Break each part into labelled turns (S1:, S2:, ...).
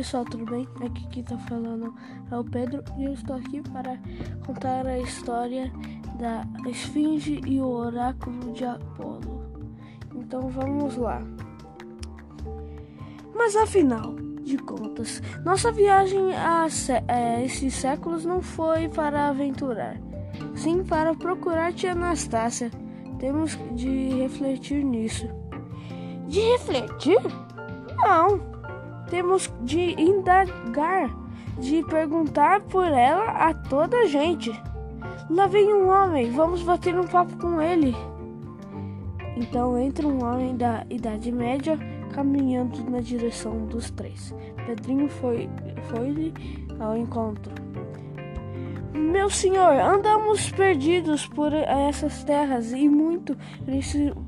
S1: pessoal, tudo bem? Aqui quem tá falando é o Pedro e eu estou aqui para contar a história da Esfinge e o Oráculo de Apolo. Então vamos lá. Mas afinal de contas, nossa viagem a, a esses séculos não foi para aventurar, sim para procurar tia Anastácia. Temos de refletir nisso.
S2: De refletir?
S1: Não temos de indagar, de perguntar por ela a toda a gente. Lá vem um homem, vamos bater um papo com ele. Então entra um homem da Idade Média caminhando na direção dos três. Pedrinho foi, foi ao encontro. Meu senhor, andamos perdidos por essas terras e muito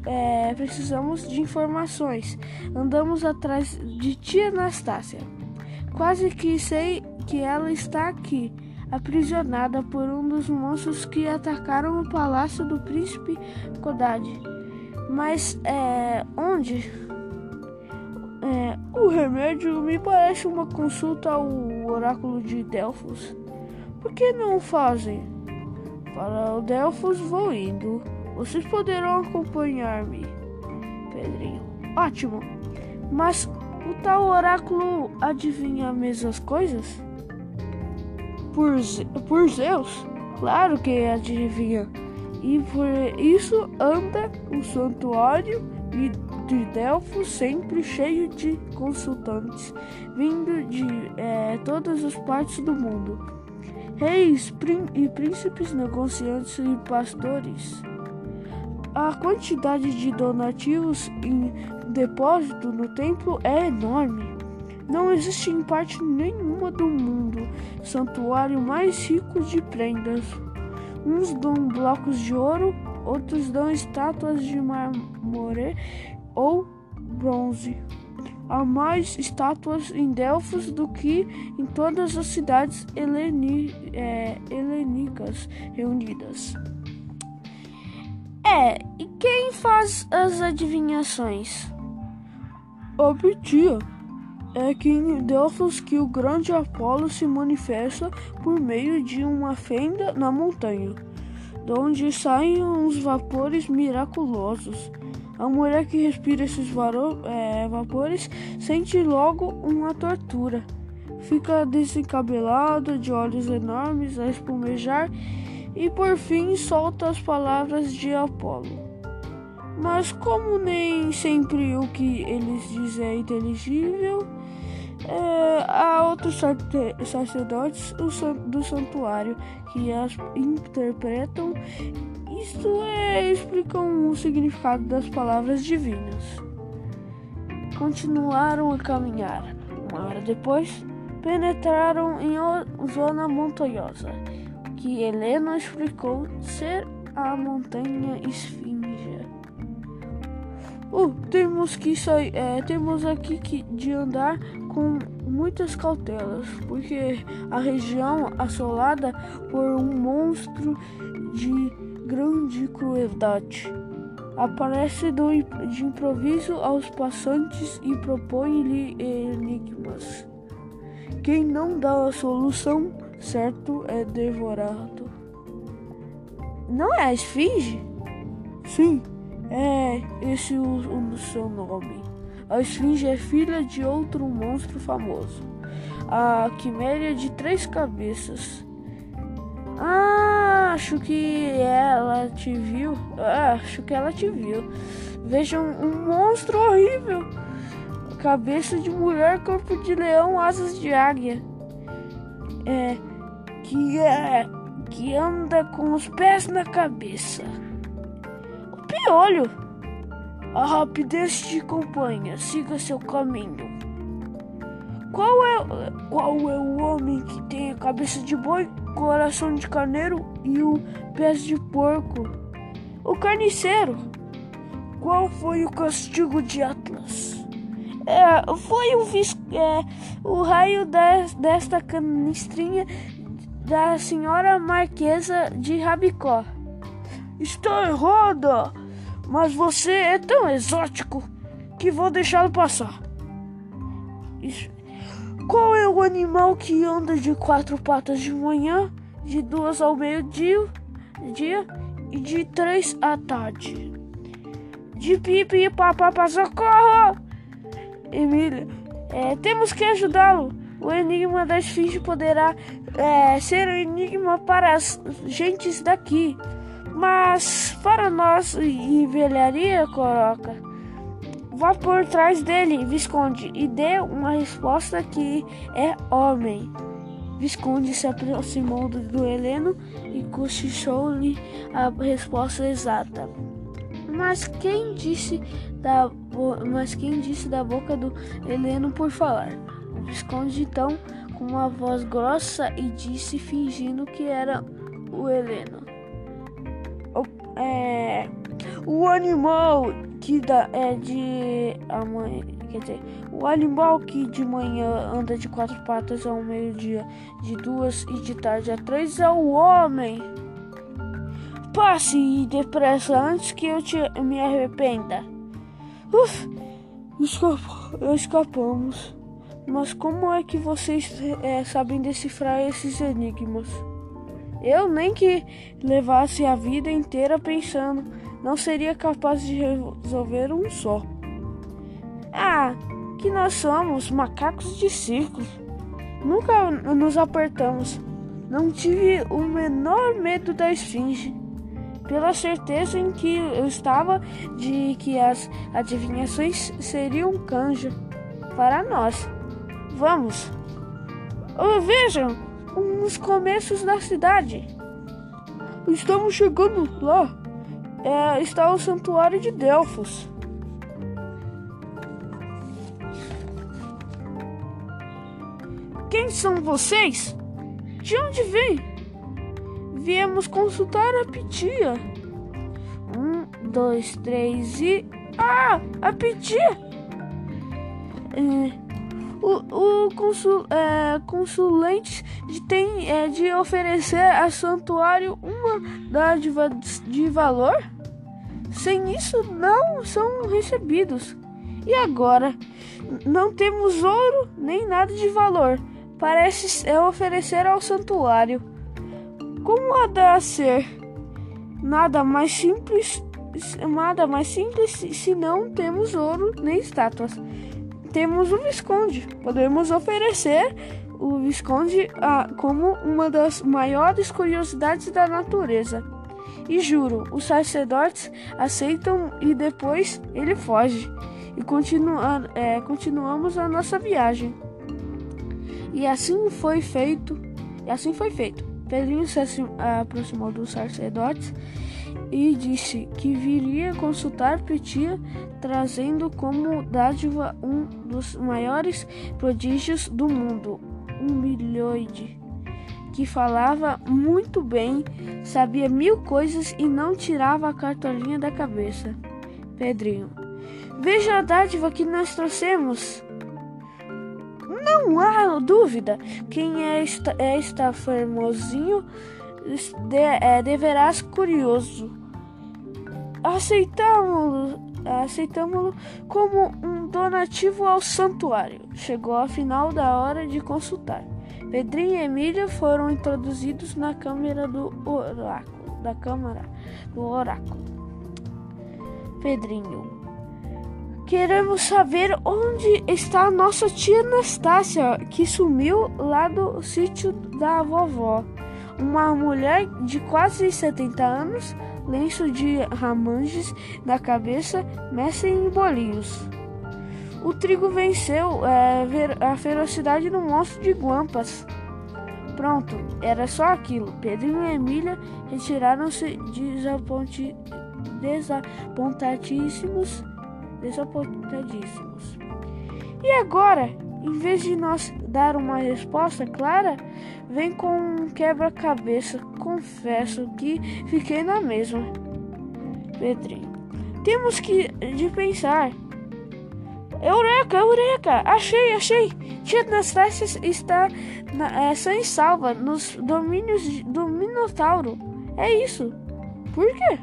S1: é, precisamos de informações. Andamos atrás de tia Anastácia. Quase que sei que ela está aqui, aprisionada por um dos monstros que atacaram o palácio do príncipe Kodad. Mas é, onde? É, o remédio me parece uma consulta ao oráculo de Delfos. Por que não fazem? Para o Delfos vou indo. Vocês poderão acompanhar-me. Pedrinho. Ótimo. Mas o tal oráculo adivinha as mesmas coisas? Por, por Zeus? Claro que adivinha. E por isso anda o santuário de Delfos sempre cheio de consultantes, vindo de é, todas as partes do mundo reis e príncipes, negociantes e pastores. A quantidade de donativos em depósito no templo é enorme. Não existe em parte nenhuma do mundo santuário mais rico de prendas. Uns dão blocos de ouro, outros dão estátuas de mármore ou bronze. Há mais estátuas em Delfos do que em todas as cidades heleni, é, helênicas reunidas. É, e quem faz as adivinhações? A Pitia. É que em Delfos que o grande Apolo se manifesta por meio de uma fenda na montanha, de onde saem uns vapores miraculosos. A mulher que respira esses é, vapores sente logo uma tortura. Fica desencabelada, de olhos enormes a espumejar e por fim solta as palavras de Apolo. Mas como nem sempre o que eles dizem é inteligível, é, há outros sacerdotes do santuário que as interpretam isto é, explicam o significado das palavras divinas. Continuaram a caminhar. Uma hora depois, penetraram em zona montanhosa, que Helena explicou ser a montanha Esfinge. Uh, temos que sair, é, temos aqui que de andar com muitas cautelas, porque a região assolada por um monstro de grande crueldade. Aparece do, de improviso aos passantes e propõe-lhe enigmas. Quem não dá a solução, certo, é devorado. Não é a esfinge? Sim, é esse o, o seu nome. A esfinge é filha de outro monstro famoso, a quiméria de três cabeças. Ah, acho que ela te viu. Acho que ela te viu. Vejam um monstro horrível. Cabeça de mulher, corpo de leão, asas de águia. É. Que é. Que anda com os pés na cabeça. O piolho. A rapidez te acompanha. Siga seu caminho. Qual é, qual é o homem que tem a cabeça de boi coração de carneiro e o pés de porco. O carniceiro. Qual foi o castigo de Atlas? É, foi o, é, o raio de, desta canistrinha da senhora Marquesa de Rabicó. Está errada, mas você é tão exótico que vou deixá-lo passar. Isso. Qual é o animal que anda de quatro patas de manhã, de duas ao meio-dia dia, e de três à tarde? De pipi e papapá, socorro! Emília, é, temos que ajudá-lo. O enigma da esfinge poderá é, ser um enigma para as gentes daqui, mas para nós e velharia, Coroca Vá por trás dele, Visconde, e dê uma resposta que é homem. Visconde se aproximou do Heleno e cochichou-lhe a resposta exata. Mas quem disse da mas quem disse da boca do Heleno por falar? Visconde então, com uma voz grossa, e disse fingindo que era o Heleno. O, é, o animal que dá, é de amanhã, quer dizer, o animal que de manhã anda de quatro patas ao meio-dia, de duas e de tarde a três é o homem. Passe depressa antes que eu te, me arrependa. Uf, escapa, escapamos. Mas como é que vocês é, sabem decifrar esses enigmas? Eu nem que levasse a vida inteira pensando não seria capaz de resolver um só. Ah, que nós somos macacos de circo. Nunca nos apertamos. Não tive o menor medo da esfinge, pela certeza em que eu estava de que as adivinhações seriam canja para nós. Vamos. Oh, vejam, uns começos da cidade. Estamos chegando lá é, está o Santuário de Delfos. Quem são vocês? De onde vem? Viemos consultar a Pitia. Um, dois, três e. Ah! A Pitia! É, o, o consul, é, consulente tem é, de oferecer a santuário uma dádiva de valor? Sem isso, não são recebidos. E agora? Não temos ouro nem nada de valor. Parece é oferecer ao santuário. Como há de ser? Nada mais simples, nada mais simples se não temos ouro nem estátuas temos o Visconde. Podemos oferecer o Visconde ah, como uma das maiores curiosidades da natureza. E juro, os sacerdotes aceitam e depois ele foge. E continua, é, continuamos a nossa viagem. E assim foi feito. E assim foi feito. Pedrinho se aproximou dos sacerdotes e disse que viria consultar Petia, trazendo como dádiva um dos maiores prodígios do mundo, um milhoide, que falava muito bem, sabia mil coisas e não tirava a cartolinha da cabeça. Pedrinho, veja a dádiva que nós trouxemos. Não há dúvida. Quem é esta, é esta formosinho de, é, deverás curioso aceitamos como um donativo ao santuário. Chegou a final da hora de consultar. Pedrinho e Emília foram introduzidos na câmara do oráculo, da câmara do oráculo. Pedrinho, queremos saber onde está nossa tia Anastácia, que sumiu lá do sítio da vovó. Uma mulher de quase 70 anos lenço de ramanges na cabeça, mexe em bolinhos. O trigo venceu é, a ferocidade do monstro de guampas. Pronto, era só aquilo. Pedrinho e Emília retiraram-se desapontadíssimos, desapontadíssimos. E agora, em vez de nós dar uma resposta clara, vem com um quebra-cabeça. Confesso que fiquei na mesma. Pedrinho. Temos que de pensar. Eureka, eureka! Achei, achei! Tia Anastácia está na, é, sem salva nos domínios do Minotauro. É isso. Por quê?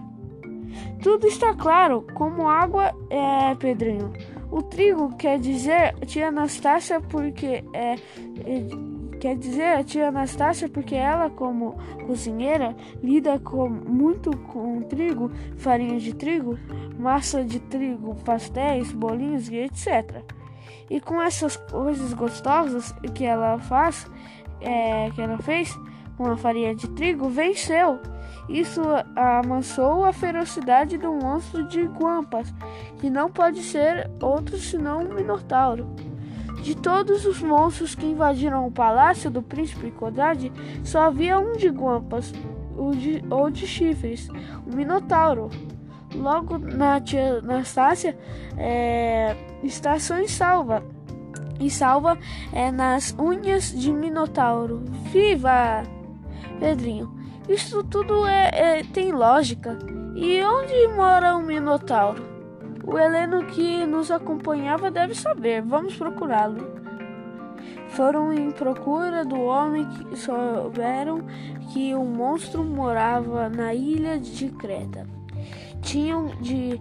S1: Tudo está claro, como água é, Pedrinho. O trigo quer dizer tia Anastácia porque é, quer dizer tia Anastácia porque ela como cozinheira lida com, muito com trigo, farinha de trigo, massa de trigo, pastéis, bolinhos e etc. E com essas coisas gostosas que ela faz, é, que ela fez com a farinha de trigo, venceu. Isso amansou a ferocidade do monstro de Guampas, que não pode ser outro senão um Minotauro. De todos os monstros que invadiram o palácio do príncipe Kodad, só havia um de Guampas, o de, ou de chifres, o Minotauro. Logo na tia Anastácia é, está São Salva. E salva é nas unhas de Minotauro. Viva! Pedrinho, isso tudo é, é, tem lógica. E onde mora o Minotauro? O Heleno que nos acompanhava deve saber. Vamos procurá-lo. Foram em procura do homem que souberam que o monstro morava na ilha de Creta. Tinham de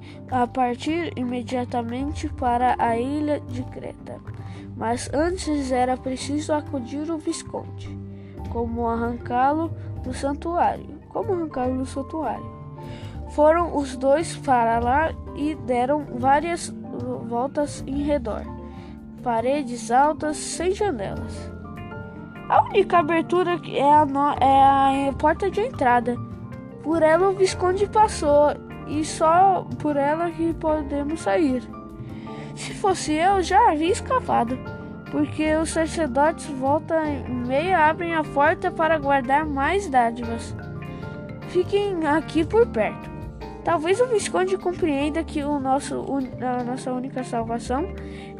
S1: partir imediatamente para a ilha de Creta, mas antes era preciso acudir o Visconde como arrancá-lo do santuário. Como arrancá-lo do santuário. Foram os dois para lá e deram várias voltas em redor. Paredes altas sem janelas. A única abertura é a, no, é a porta de entrada. Por ela o Visconde passou e só por ela que podemos sair. Se fosse eu, já havia escapado porque os sacerdotes voltam e meia abrem a porta para guardar mais dádivas. Fiquem aqui por perto. Talvez o Visconde compreenda que o nosso, a nossa única salvação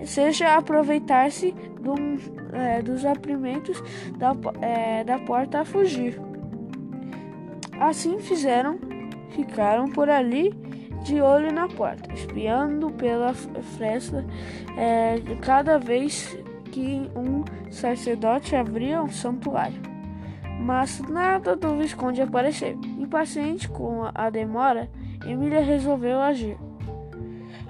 S1: seja aproveitar-se do, é, dos aprimentos da, é, da porta a fugir. Assim fizeram, ficaram por ali de olho na porta, espiando pela fresta é, cada vez que um sacerdote abria um santuário. Mas nada do Visconde apareceu. Impaciente com a demora, Emília resolveu agir.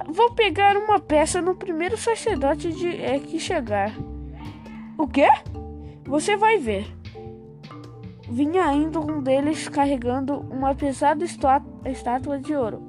S1: Vou pegar uma peça no primeiro sacerdote de, é, que chegar. O quê? Você vai ver. Vinha indo um deles carregando uma pesada estátua de ouro.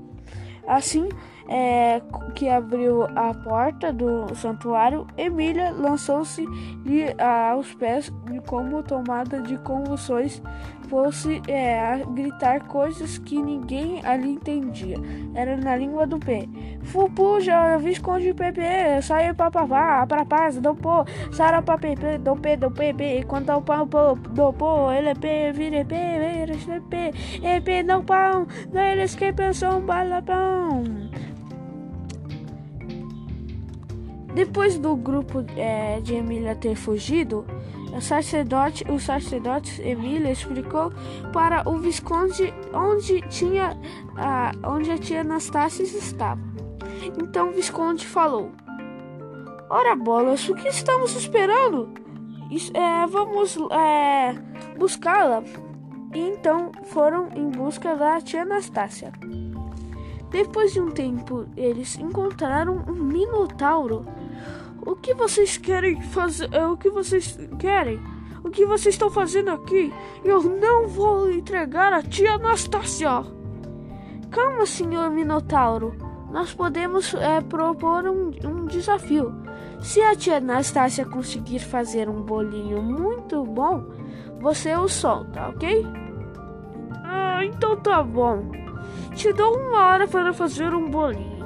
S1: Assim, é, que abriu a porta do santuário, Emília lançou-se-lhe aos pés e, como tomada de convulsões, fosse é, a gritar coisas que ninguém ali entendia. Era na língua do pé. Fupuja, visconde Pepe, saia papavá, pra paz, do pô, sara pepe, do pé, do quanto ao pão, do pô, ele é pé, vire pé, vire pé, e não pão, não eles que pensam balapão. Depois do grupo é, de Emília ter fugido, o sacerdote, o sacerdote Emília explicou para o Visconde onde tinha a, onde a tia Anastácia estava. Então o Visconde falou: Ora bolas, o que estamos esperando? É, vamos é, buscá-la. E então foram em busca da tia Anastácia. Depois de um tempo, eles encontraram um minotauro. Que vocês querem fazer? É, o que vocês querem? O que vocês estão fazendo aqui? Eu não vou entregar a tia Anastácia. Calma, senhor Minotauro. Nós podemos é, propor um, um desafio. Se a tia Anastácia conseguir fazer um bolinho muito bom, você o solta, ok? Ah, então tá bom. Te dou uma hora para fazer um bolinho.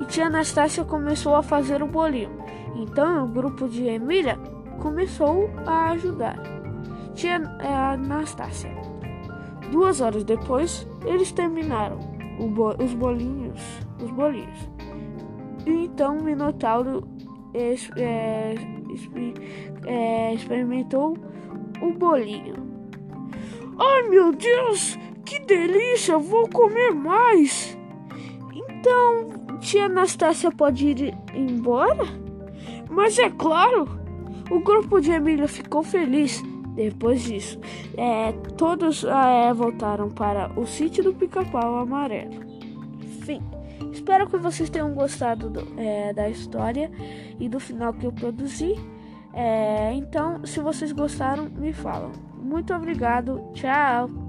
S1: E tia Anastácia começou a fazer o bolinho. Então o grupo de Emília começou a ajudar. Tia é, Anastácia. Duas horas depois, eles terminaram bo os bolinhos. Os bolinhos. E então o Minotauro é, é, é, experimentou o bolinho. Ai meu Deus! Que delícia! Vou comer mais! Então, tia Anastácia pode ir embora? Mas é claro! O grupo de Emília ficou feliz. Depois disso, é, todos é, voltaram para o sítio do Pica-Pau Amarelo. Fim. Espero que vocês tenham gostado do, é, da história e do final que eu produzi. É, então, se vocês gostaram, me falam. Muito obrigado. Tchau.